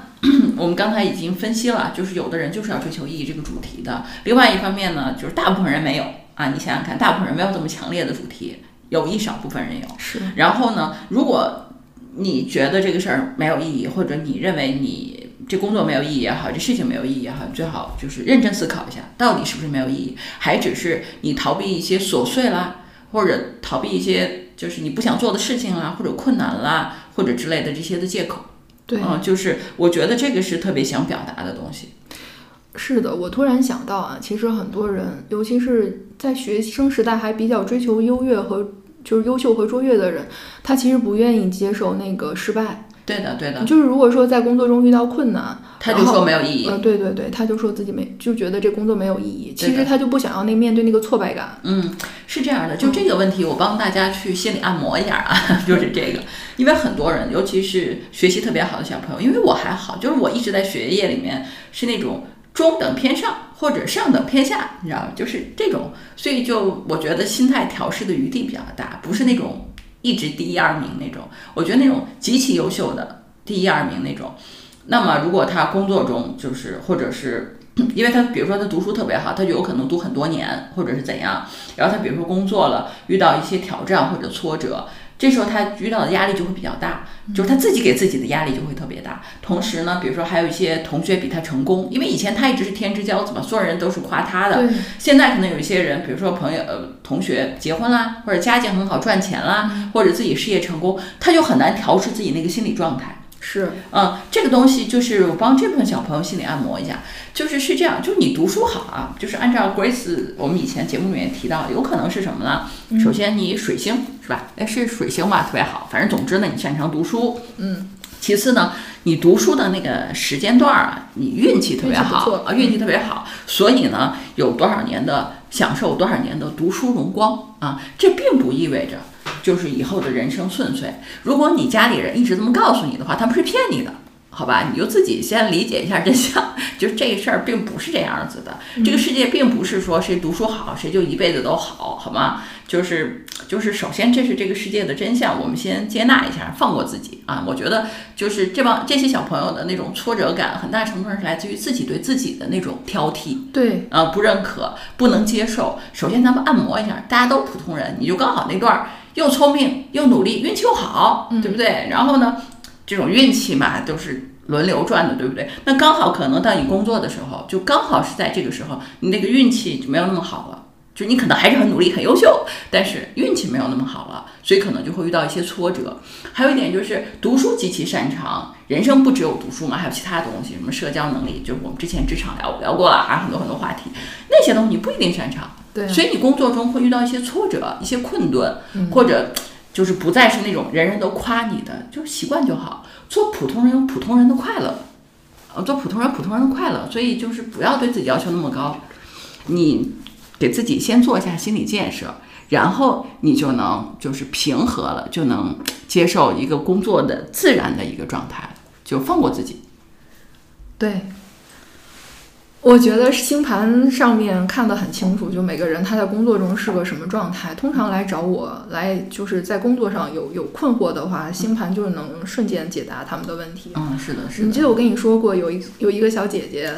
我们刚才已经分析了，就是有的人就是要追求意义这个主题的。另外一方面呢，就是大部分人没有啊。你想想看，大部分人没有这么强烈的主题，有一少部分人有。是。然后呢，如果你觉得这个事儿没有意义，或者你认为你这工作没有意义也好，这事情没有意义也好，最好就是认真思考一下，到底是不是没有意义，还只是你逃避一些琐碎啦，或者逃避一些就是你不想做的事情啦，或者困难啦，或者之类的这些的借口。对，嗯，就是我觉得这个是特别想表达的东西。是的，我突然想到啊，其实很多人，尤其是在学生时代还比较追求优越和就是优秀和卓越的人，他其实不愿意接受那个失败。对的，对的。就是如果说在工作中遇到困难，他就说没有意义。呃，对对对，他就说自己没，就觉得这工作没有意义。其实他就不想要那面对那个挫败感。嗯，是这样的。就这个问题，我帮大家去心理按摩一下啊，就是这个。因为很多人，尤其是学习特别好的小朋友，因为我还好，就是我一直在学业里面是那种中等偏上或者上等偏下，你知道吗？就是这种，所以就我觉得心态调试的余地比较大，不是那种。一直第一二名那种，我觉得那种极其优秀的第一二名那种，那么如果他工作中就是或者是，因为他比如说他读书特别好，他就有可能读很多年或者是怎样，然后他比如说工作了遇到一些挑战或者挫折。这时候他遇到的压力就会比较大，就是他自己给自己的压力就会特别大。同时呢，比如说还有一些同学比他成功，因为以前他一直是天之骄子嘛，所有人都是夸他的。现在可能有一些人，比如说朋友、呃同学结婚啦，或者家境很好赚钱啦，或者自己事业成功，他就很难调试自己那个心理状态。是，嗯，这个东西就是我帮这部分小朋友心理按摩一下，就是是这样，就是你读书好啊，就是按照 Grace 我们以前节目里面提到，有可能是什么呢？首先你水星是吧？哎，是水星吧，特别好。反正总之呢，你擅长读书，嗯。其次呢，你读书的那个时间段啊，你运气特别好啊，运气特别好，所以呢，有多少年的享受多少年的读书荣光啊，这并不意味着。就是以后的人生顺遂。如果你家里人一直这么告诉你的话，他们是骗你的，好吧？你就自己先理解一下真相。就这事儿并不是这样子的，这个世界并不是说谁读书好谁就一辈子都好，好吗？就是就是，首先这是这个世界的真相，我们先接纳一下，放过自己啊。我觉得就是这帮这些小朋友的那种挫折感，很大程度上是来自于自己对自己的那种挑剔，对啊，不认可，不能接受。首先咱们按摩一下，大家都普通人，你就刚好那段儿。又聪明又努力，运气又好，对不对？然后呢，这种运气嘛，都是轮流转的，对不对？那刚好可能到你工作的时候，就刚好是在这个时候，你那个运气就没有那么好了。就你可能还是很努力、很优秀，但是运气没有那么好了，所以可能就会遇到一些挫折。还有一点就是读书极其擅长，人生不只有读书嘛，还有其他东西，什么社交能力，就是我们之前职场聊聊过了，还有很多很多话题，那些东西你不一定擅长。对，所以你工作中会遇到一些挫折、一些困顿，或者就是不再是那种人人都夸你的，就习惯就好，做普通人有普通人的快乐，呃，做普通人普通人的快乐，所以就是不要对自己要求那么高，你给自己先做一下心理建设，然后你就能就是平和了，就能接受一个工作的自然的一个状态，就放过自己。对。我觉得星盘上面看得很清楚，就每个人他在工作中是个什么状态。通常来找我来就是在工作上有有困惑的话，星盘就是能瞬间解答他们的问题。嗯，是的，是的。你记得我跟你说过，有一有一个小姐姐，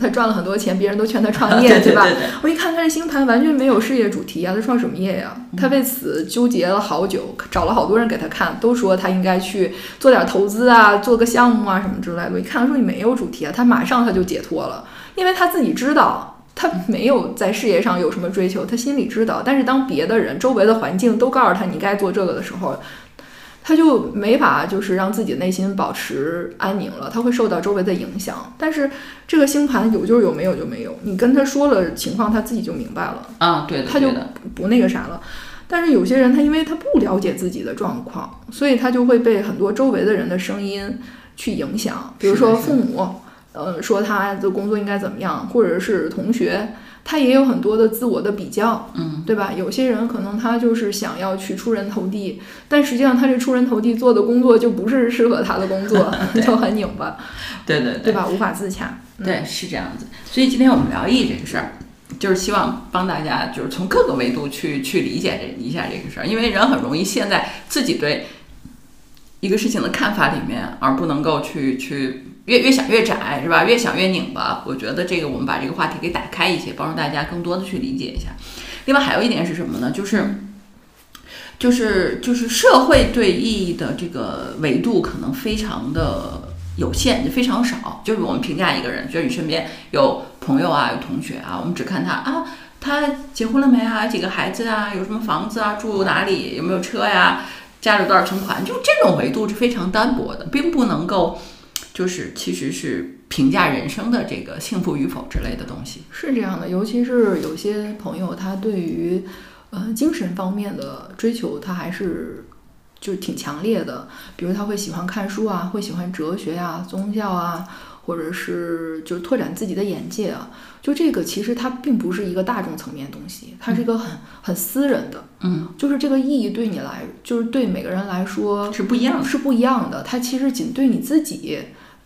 她赚了很多钱，别人都劝她创业，对吧？对对。我一看她这星盘完全没有事业主题啊，她创什么业呀？她为此纠结了好久，找了好多人给她看，都说她应该去做点投资啊，做个项目啊什么之类的。我一看她说你没有主题啊，她马上她就解脱了。因为他自己知道，他没有在事业上有什么追求，他心里知道。但是当别的人、周围的环境都告诉他你该做这个的时候，他就没法就是让自己内心保持安宁了，他会受到周围的影响。但是这个星盘有就是有，没有就没有。你跟他说了情况，他自己就明白了啊，对的，他就不那个啥了。但是有些人他因为他不了解自己的状况，所以他就会被很多周围的人的声音去影响，比如说父母。呃，说他的工作应该怎么样，或者是同学，他也有很多的自我的比较，嗯，对吧？有些人可能他就是想要去出人头地，但实际上他这出人头地做的工作就不是适合他的工作，就很拧巴，对对对，对吧？无法自洽，对，是这样子。所以今天我们聊意这个事儿，就是希望帮大家就是从各个维度去去理解这一下这个事儿，因为人很容易陷在自己对一个事情的看法里面，而不能够去去。越越想越窄是吧？越想越拧巴。我觉得这个我们把这个话题给打开一些，帮助大家更多的去理解一下。另外还有一点是什么呢？就是就是就是社会对意义的这个维度可能非常的有限，就非常少。就是我们评价一个人，就是你身边有朋友啊，有同学啊，我们只看他啊，他结婚了没啊？几个孩子啊？有什么房子啊？住哪里？有没有车呀？家里有多少存款？就这种维度是非常单薄的，并不能够。就是其实是评价人生的这个幸福与否之类的东西，是这样的。尤其是有些朋友，他对于呃精神方面的追求，他还是就是挺强烈的。比如他会喜欢看书啊，会喜欢哲学呀、宗教啊，或者是就是拓展自己的眼界啊。就这个其实它并不是一个大众层面的东西，它是一个很很私人的。嗯，就是这个意义对你来，就是对每个人来说是不一样，是不一样的。它其实仅对你自己。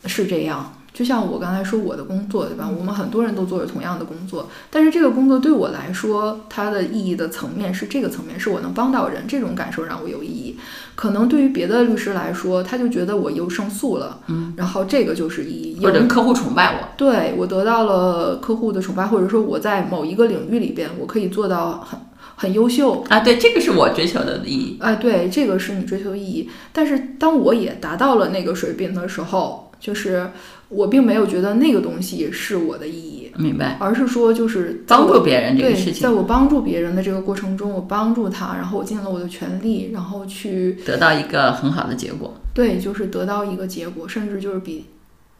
是这样，就像我刚才说我的工作，对吧？我们很多人都做着同样的工作，但是这个工作对我来说，它的意义的层面是这个层面，是我能帮到人，这种感受让我有意义。可能对于别的律师来说，他就觉得我又胜诉了，嗯，然后这个就是意义，或者客户崇拜我，对我得到了客户的崇拜，或者说我在某一个领域里边，我可以做到很很优秀啊，对，这个是我追求的意义，啊，对，这个是你追求意义。但是当我也达到了那个水平的时候。就是我并没有觉得那个东西是我的意义，明白？而是说，就是帮助别人这个事情，在我帮助别人的这个过程中，我帮助他，然后我尽了我的全力，然后去得到一个很好的结果。对，就是得到一个结果，甚至就是比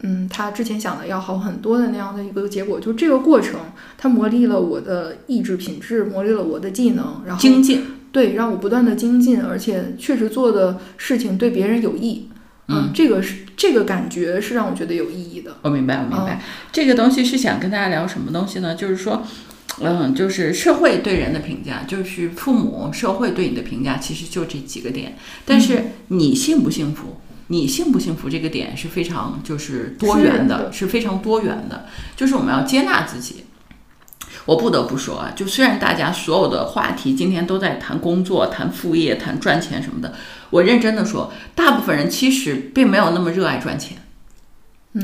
嗯他之前想的要好很多的那样的一个结果。就这个过程，它磨砺了我的意志品质，磨砺了我的技能，然后精进，对，让我不断的精进，而且确实做的事情对别人有益。嗯，这个是这个感觉是让我觉得有意义的。我明白，我明白。这个东西是想跟大家聊什么东西呢？就是说，嗯，就是社会对人的评价，就是父母、社会对你的评价，其实就这几个点。但是你幸不幸福，你幸不幸福这个点是非常就是多元的，是非常多元的。就是我们要接纳自己。我不得不说啊，就虽然大家所有的话题今天都在谈工作、谈副业、谈赚钱什么的，我认真的说，大部分人其实并没有那么热爱赚钱，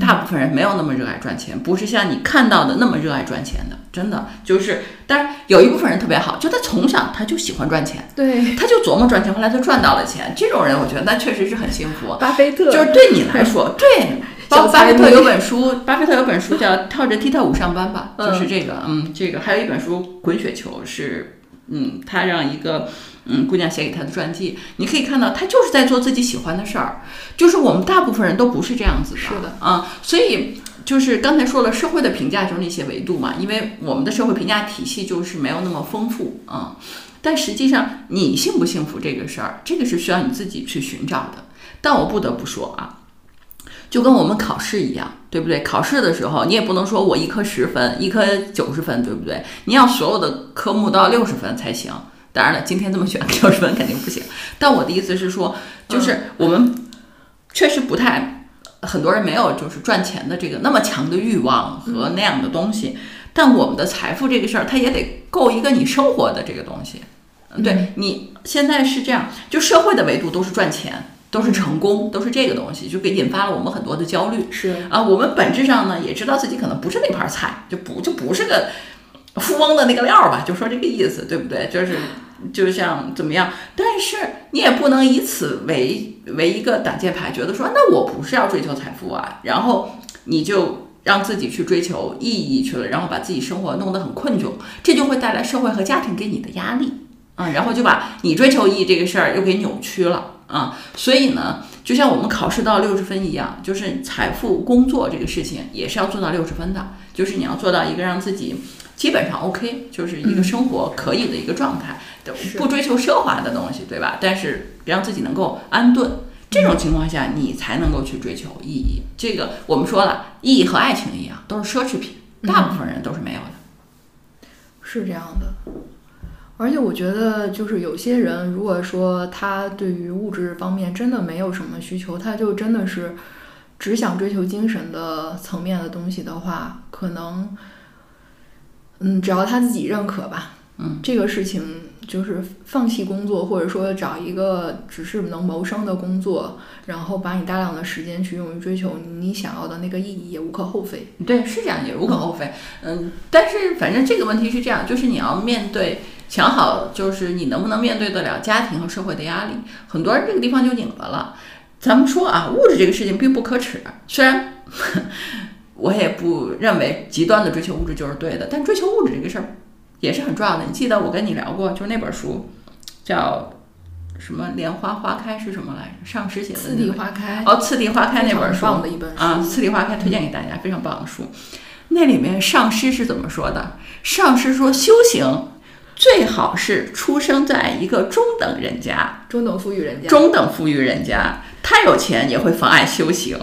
大部分人没有那么热爱赚钱，不是像你看到的那么热爱赚钱的，真的就是，当然有一部分人特别好，就他从小他就喜欢赚钱，对，他就琢磨赚钱，后来他赚到了钱，这种人我觉得那确实是很幸福。巴菲特就是对你来说，对。巴巴菲特有本书，巴菲特有本书叫《跳着踢踏舞上班吧》，就是这个，嗯，这个还有一本书《滚雪球》，是，嗯，他让一个嗯姑娘写给他的传记。你可以看到，他就是在做自己喜欢的事儿。就是我们大部分人都不是这样子的，是的啊。所以就是刚才说了，社会的评价就是那些维度嘛，因为我们的社会评价体系就是没有那么丰富啊。但实际上，你幸不幸福这个事儿，这个是需要你自己去寻找的。但我不得不说啊。就跟我们考试一样，对不对？考试的时候，你也不能说我一科十分，一科九十分，对不对？你要所有的科目都要六十分才行。当然了，今天这么选，六十分肯定不行。但我的意思是说，就是我们确实不太很多人没有就是赚钱的这个那么强的欲望和那样的东西，但我们的财富这个事儿，它也得够一个你生活的这个东西。嗯，对你现在是这样，就社会的维度都是赚钱，都是成功，都是这个东西，就给引发了我们很多的焦虑。是啊，我们本质上呢也知道自己可能不是那盘菜，就不就不是个富翁的那个料儿吧，就说这个意思，对不对？就是就像怎么样，但是你也不能以此为为一个挡箭牌，觉得说那我不是要追求财富啊，然后你就让自己去追求意义去了，然后把自己生活弄得很困窘，这就会带来社会和家庭给你的压力啊，然后就把你追求意义这个事儿又给扭曲了啊，所以呢。就像我们考试到六十分一样，就是财富、工作这个事情也是要做到六十分的。就是你要做到一个让自己基本上 OK，就是一个生活可以的一个状态，不追求奢华的东西，对吧？但是让自己能够安顿，这种情况下你才能够去追求意义。这个我们说了，意义和爱情一样，都是奢侈品，大部分人都是没有的。是这样的。而且我觉得，就是有些人，如果说他对于物质方面真的没有什么需求，他就真的是只想追求精神的层面的东西的话，可能，嗯，只要他自己认可吧，嗯，这个事情就是放弃工作，或者说找一个只是能谋生的工作，然后把你大量的时间去用于追求你想要的那个意义，也无可厚非。对，是这样，也无可厚非。嗯，但是反正这个问题是这样，就是你要面对。想好就是你能不能面对得了家庭和社会的压力，很多人这个地方就拧巴了。咱们说啊，物质这个事情并不可耻，虽然 我也不认为极端的追求物质就是对的，但追求物质这个事儿也是很重要的。你记得我跟你聊过，就是那本书叫什么“莲花花开”是什么来着？上师写的《次第花开》哦，《次第花开》那本书的一本啊，《次第花开》推荐给大家，非常棒的书。那里面上师是怎么说的？上师说修行。最好是出生在一个中等人家，中等富裕人家，中等富裕人家，太有钱也会妨碍修行，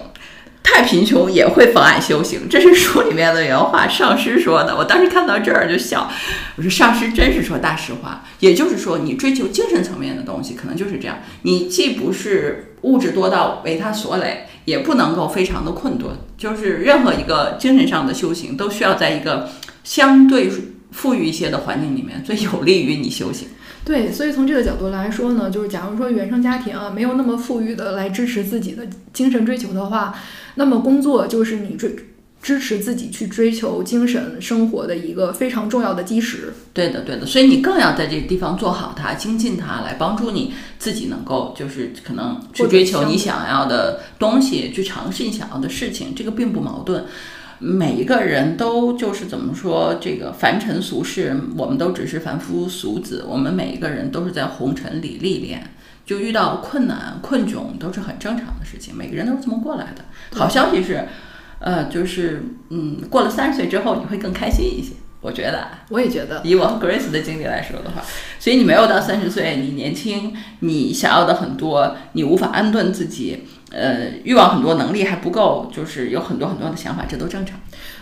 太贫穷也会妨碍修行。这是书里面的原话，上师说的。我当时看到这儿就笑，我说上师真是说大实话。也就是说，你追求精神层面的东西，可能就是这样。你既不是物质多到为他所累，也不能够非常的困顿。就是任何一个精神上的修行，都需要在一个相对。富裕一些的环境里面，最有利于你修行。对，所以从这个角度来说呢，就是假如说原生家庭啊没有那么富裕的来支持自己的精神追求的话，那么工作就是你追支持自己去追求精神生活的一个非常重要的基石。对的，对的，所以你更要在这个地方做好它，精进它，来帮助你自己能够就是可能去追求你想要的东西，去尝试你想要的事情，这个并不矛盾。每一个人都就是怎么说，这个凡尘俗世，我们都只是凡夫俗子。我们每一个人都是在红尘里历练，就遇到困难困窘都是很正常的事情。每个人都是这么过来的。好消息是，呃，就是嗯，过了三十岁之后，你会更开心一些。我觉得，我也觉得，以我和 Grace 的经历来说的话，所以你没有到三十岁，你年轻，你想要的很多，你无法安顿自己。呃，欲望很多，能力还不够，就是有很多很多的想法，这都正常。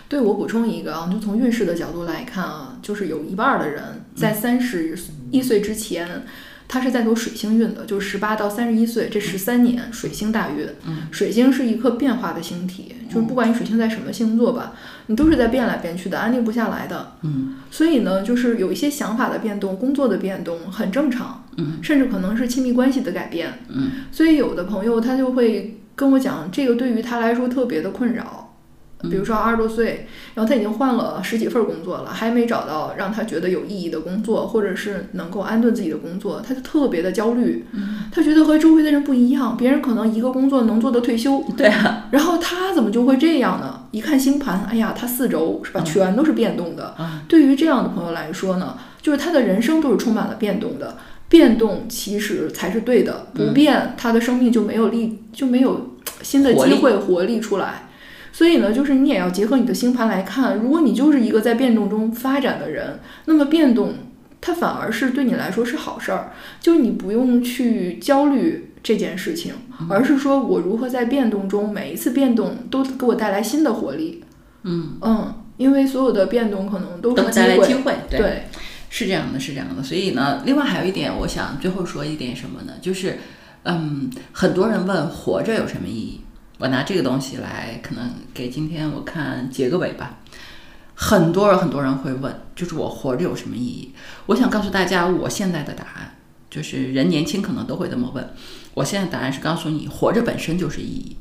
对我补充一个啊，就从运势的角度来看啊，就是有一半的人在三十一岁之前。他是在走水星运的，就是十八到三十一岁这十三年水星大运。嗯，水星是一颗变化的星体，就是不管你水星在什么星座吧，你都是在变来变去的，安定不下来的。嗯，所以呢，就是有一些想法的变动、工作的变动很正常。嗯，甚至可能是亲密关系的改变。嗯，所以有的朋友他就会跟我讲，这个对于他来说特别的困扰。比如说二十多岁，然后他已经换了十几份工作了，还没找到让他觉得有意义的工作，或者是能够安顿自己的工作，他就特别的焦虑。他觉得和周围的人不一样，别人可能一个工作能做到退休，对啊，然后他怎么就会这样呢？一看星盘，哎呀，他四周是吧，全都是变动的。对于这样的朋友来说呢，就是他的人生都是充满了变动的，变动其实才是对的，不变他的生命就没有力，就没有新的机会活力出来。所以呢，就是你也要结合你的星盘来看。如果你就是一个在变动中发展的人，那么变动它反而是对你来说是好事儿，就是你不用去焦虑这件事情，而是说我如何在变动中每一次变动都给我带来新的活力。嗯嗯，因为所有的变动可能都是带来机会，对，是这样的，是这样的。所以呢，另外还有一点，我想最后说一点什么呢？就是，嗯，很多人问活着有什么意义？我拿这个东西来，可能给今天我看结个尾吧。很多人很多人会问，就是我活着有什么意义？我想告诉大家，我现在的答案就是人年轻可能都会这么问。我现在答案是告诉你，活着本身就是意义，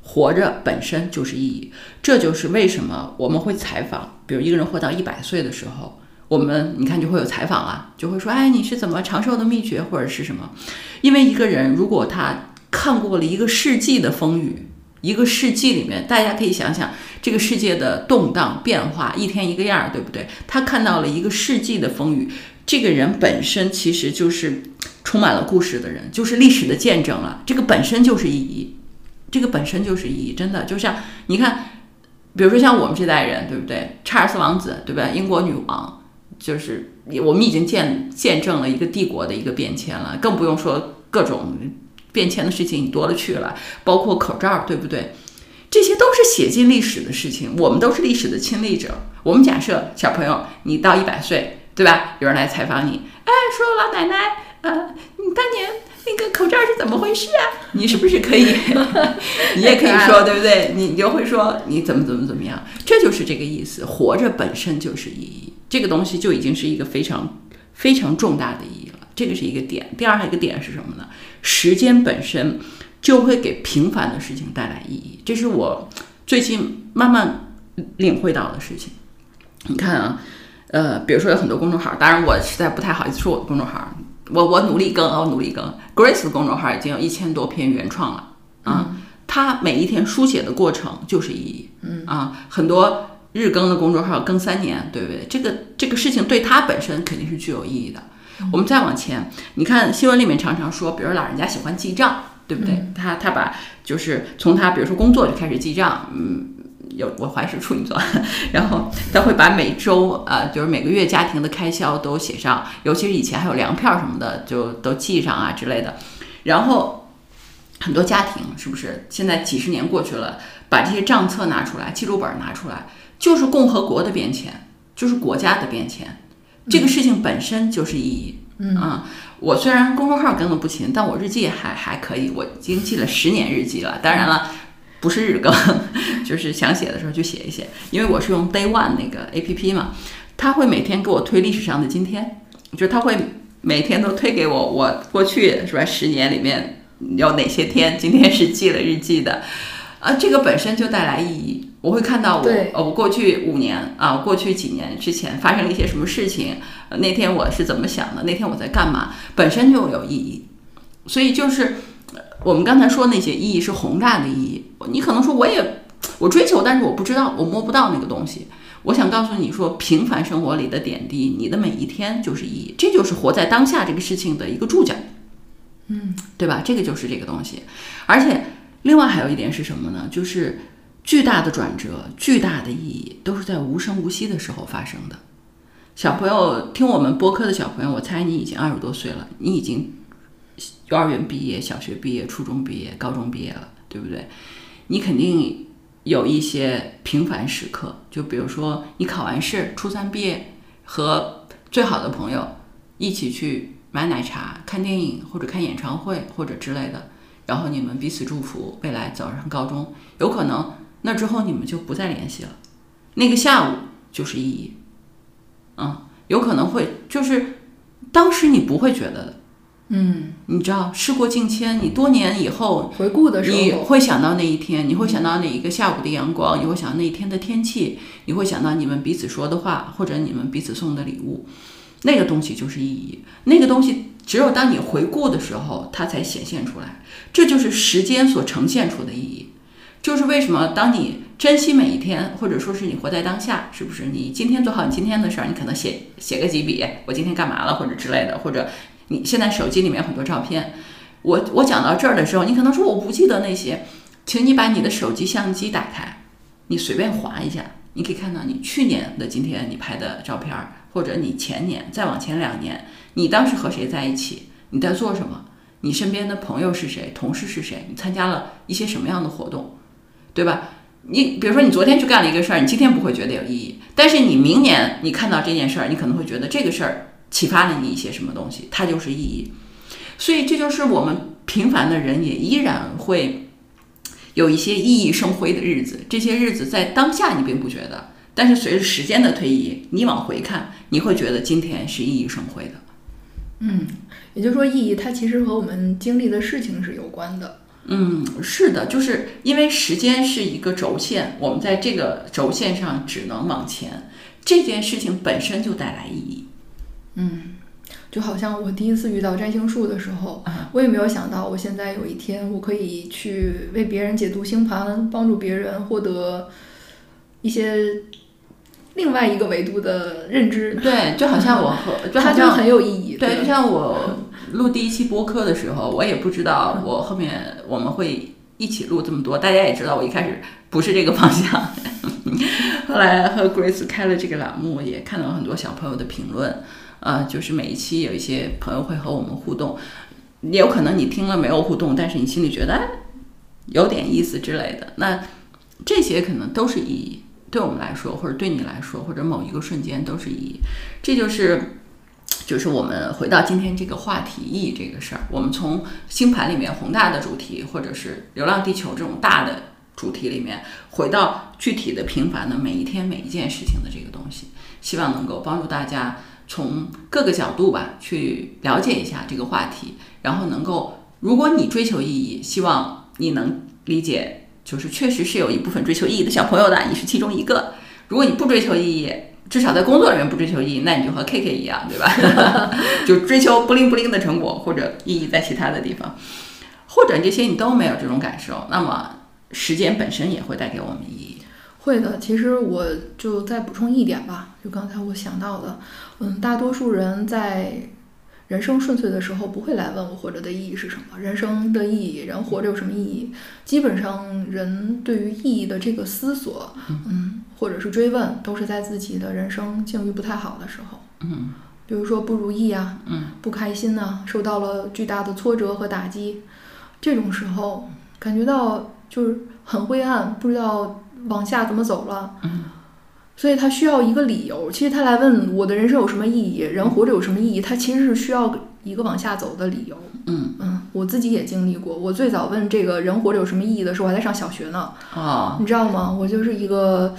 活着本身就是意义。这就是为什么我们会采访，比如一个人活到一百岁的时候，我们你看就会有采访啊，就会说，哎，你是怎么长寿的秘诀或者是什么？因为一个人如果他看过了一个世纪的风雨。一个世纪里面，大家可以想想这个世界的动荡变化，一天一个样儿，对不对？他看到了一个世纪的风雨，这个人本身其实就是充满了故事的人，就是历史的见证了。这个本身就是意义，这个本身就是意义，真的就像你看，比如说像我们这代人，对不对？查尔斯王子，对吧？英国女王，就是我们已经见见证了一个帝国的一个变迁了，更不用说各种。变迁的事情多了去了，包括口罩，对不对？这些都是写进历史的事情，我们都是历史的亲历者。我们假设小朋友，你到一百岁，对吧？有人来采访你，哎，说老奶奶，呃，你当年那个口罩是怎么回事啊？你是不是可以？你也可以说，对不对？你你就会说你怎么怎么怎么样？这就是这个意思。活着本身就是意义，这个东西就已经是一个非常非常重大的意义了。这个是一个点。第二，还有一个点是什么呢？时间本身就会给平凡的事情带来意义，这是我最近慢慢领会到的事情。你看啊，呃，比如说有很多公众号，当然我实在不太好意思说我的公众号，我我努力更，我努力更。Grace 的公众号已经有一千多篇原创了啊，他每一天书写的过程就是意义。嗯啊，很多日更的公众号更三年，对不对？这个这个事情对他本身肯定是具有意义的。我们再往前，你看新闻里面常常说，比如老人家喜欢记账，对不对？他他把就是从他比如说工作就开始记账，嗯，有我怀是处女座，然后他会把每周啊，就是每个月家庭的开销都写上，尤其是以前还有粮票什么的，就都记上啊之类的。然后很多家庭是不是现在几十年过去了，把这些账册拿出来，记录本拿出来，就是共和国的变迁，就是国家的变迁。这个事情本身就是意义，嗯啊，我虽然公众号更的不勤，但我日记还还可以，我已经记了十年日记了。当然了，不是日更，就是想写的时候就写一写。因为我是用 Day One 那个 A P P 嘛，它会每天给我推历史上的今天，就是它会每天都推给我，我过去是吧？十年里面有哪些天今天是记了日记的，啊，这个本身就带来意义。我会看到我，呃，我过去五年啊，过去几年之前发生了一些什么事情，那天我是怎么想的，那天我在干嘛，本身就有意义。所以就是我们刚才说那些意义是宏大的意义。你可能说我也我追求，但是我不知道，我摸不到那个东西。我想告诉你说，平凡生活里的点滴，你的每一天就是意义，这就是活在当下这个事情的一个注脚。嗯，对吧？这个就是这个东西。而且另外还有一点是什么呢？就是。巨大的转折，巨大的意义，都是在无声无息的时候发生的。小朋友听我们播客的小朋友，我猜你已经二十多岁了，你已经幼儿园毕业、小学毕业、初中毕业、高中毕业了，对不对？你肯定有一些平凡时刻，就比如说你考完试，初三毕业，和最好的朋友一起去买奶茶、看电影或者看演唱会或者之类的，然后你们彼此祝福未来走上高中，有可能。那之后你们就不再联系了，那个下午就是意义，嗯，有可能会就是当时你不会觉得的，嗯，你知道事过境迁，你多年以后回顾的时候，你会想到那一天，你会想到那一个下午的阳光，你会想到那一天的天气，你会想到你们彼此说的话或者你们彼此送的礼物，那个东西就是意义，那个东西只有当你回顾的时候，它才显现出来，这就是时间所呈现出的意义。就是为什么，当你珍惜每一天，或者说是你活在当下，是不是？你今天做好你今天的事儿，你可能写写个几笔，我今天干嘛了，或者之类的，或者你现在手机里面很多照片。我我讲到这儿的时候，你可能说我不记得那些，请你把你的手机相机打开，你随便划一下，你可以看到你去年的今天你拍的照片，或者你前年再往前两年，你当时和谁在一起，你在做什么，你身边的朋友是谁，同事是谁，你参加了一些什么样的活动。对吧？你比如说，你昨天去干了一个事儿，你今天不会觉得有意义，但是你明年你看到这件事儿，你可能会觉得这个事儿启发了你一些什么东西，它就是意义。所以这就是我们平凡的人也依然会有一些熠熠生辉的日子，这些日子在当下你并不觉得，但是随着时间的推移，你往回看，你会觉得今天是熠熠生辉的。嗯，也就是说，意义它其实和我们经历的事情是有关的。嗯，是的，就是因为时间是一个轴线，我们在这个轴线上只能往前，这件事情本身就带来意义。嗯，就好像我第一次遇到占星术的时候，啊我也没有想到，我现在有一天我可以去为别人解读星盘，帮助别人获得一些另外一个维度的认知。对，就好像我和，就好它就像很有意义。对，就像我录第一期播客的时候，我也不知道我后面我们会一起录这么多。大家也知道，我一开始不是这个方向，后来和 Grace 开了这个栏目，也看到很多小朋友的评论。呃，就是每一期有一些朋友会和我们互动，也有可能你听了没有互动，但是你心里觉得哎有点意思之类的。那这些可能都是意义，对我们来说，或者对你来说，或者某一个瞬间都是意义。这就是。就是我们回到今天这个话题意义这个事儿，我们从星盘里面宏大的主题，或者是《流浪地球》这种大的主题里面，回到具体的平凡的每一天每一件事情的这个东西，希望能够帮助大家从各个角度吧去了解一下这个话题，然后能够，如果你追求意义，希望你能理解，就是确实是有一部分追求意义的小朋友的，你是其中一个。如果你不追求意义，至少在工作里面不追求意义，那你就和 K K 一样，对吧？就追求不灵不灵的成果，或者意义在其他的地方，或者这些你都没有这种感受，那么时间本身也会带给我们意义。会的，其实我就再补充一点吧，就刚才我想到的，嗯，大多数人在人生顺遂的时候不会来问我活着的意义是什么，人生的意义，人活着有什么意义？基本上人对于意义的这个思索，嗯，或者是追问，都是在自己的人生境遇不太好的时候，嗯。比如说不如意啊，嗯。不开心呐、受到了巨大的挫折和打击，这种时候感觉到就是很灰暗，不知道往下怎么走了。嗯所以他需要一个理由。其实他来问我的人生有什么意义，人活着有什么意义，他其实是需要一个往下走的理由。嗯嗯，我自己也经历过。我最早问这个人活着有什么意义的时候，我还在上小学呢。哦，你知道吗？我就是一个。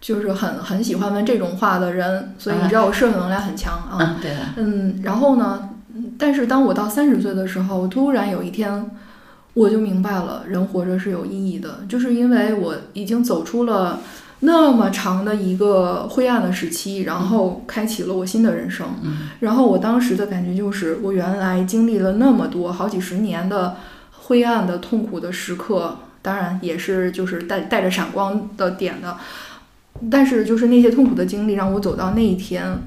就是很很喜欢问这种话的人，所以你知道我社会能量很强啊。嗯，对的，嗯，然后呢？嗯但是当我到三十岁的时候，突然有一天，我就明白了，人活着是有意义的，就是因为我已经走出了那么长的一个灰暗的时期，然后开启了我新的人生。嗯。然后我当时的感觉就是，我原来经历了那么多好几十年的灰暗的痛苦的时刻，当然也是就是带带着闪光的点的，但是就是那些痛苦的经历让我走到那一天，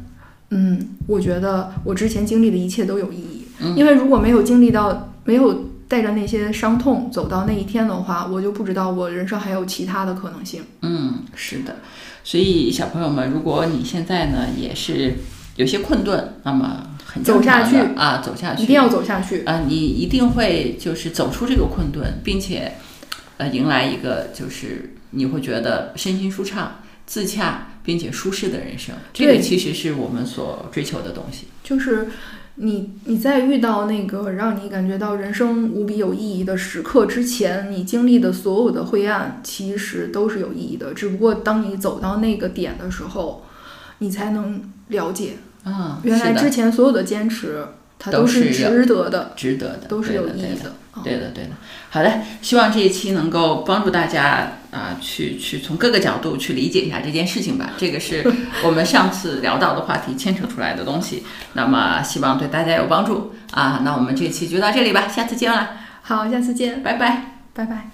嗯，我觉得我之前经历的一切都有意义，嗯。因为如果没有经历到，没有带着那些伤痛走到那一天的话，我就不知道我人生还有其他的可能性。嗯，是的。所以小朋友们，如果你现在呢也是有些困顿，那么很走下去啊，走下去，一定要走下去。啊，你一定会就是走出这个困顿，并且呃迎来一个就是你会觉得身心舒畅、自洽并且舒适的人生。这个其实是我们所追求的东西。就是你你在遇到那个让你感觉到人生无比有意义的时刻之前，你经历的所有的灰暗其实都是有意义的。只不过当你走到那个点的时候，你才能了解，啊，原来之前所有的坚持，它都是值得的，值得的，都是有意义的。啊对的，对的。好的，希望这一期能够帮助大家啊、去去从各个角度去理解一下这件事情吧。这个是 我们上次聊到的话题牵扯出来的东西，那么希望对大家有帮助啊。那我们这期就到这里吧，下次见了，好，下次见，拜拜。拜拜。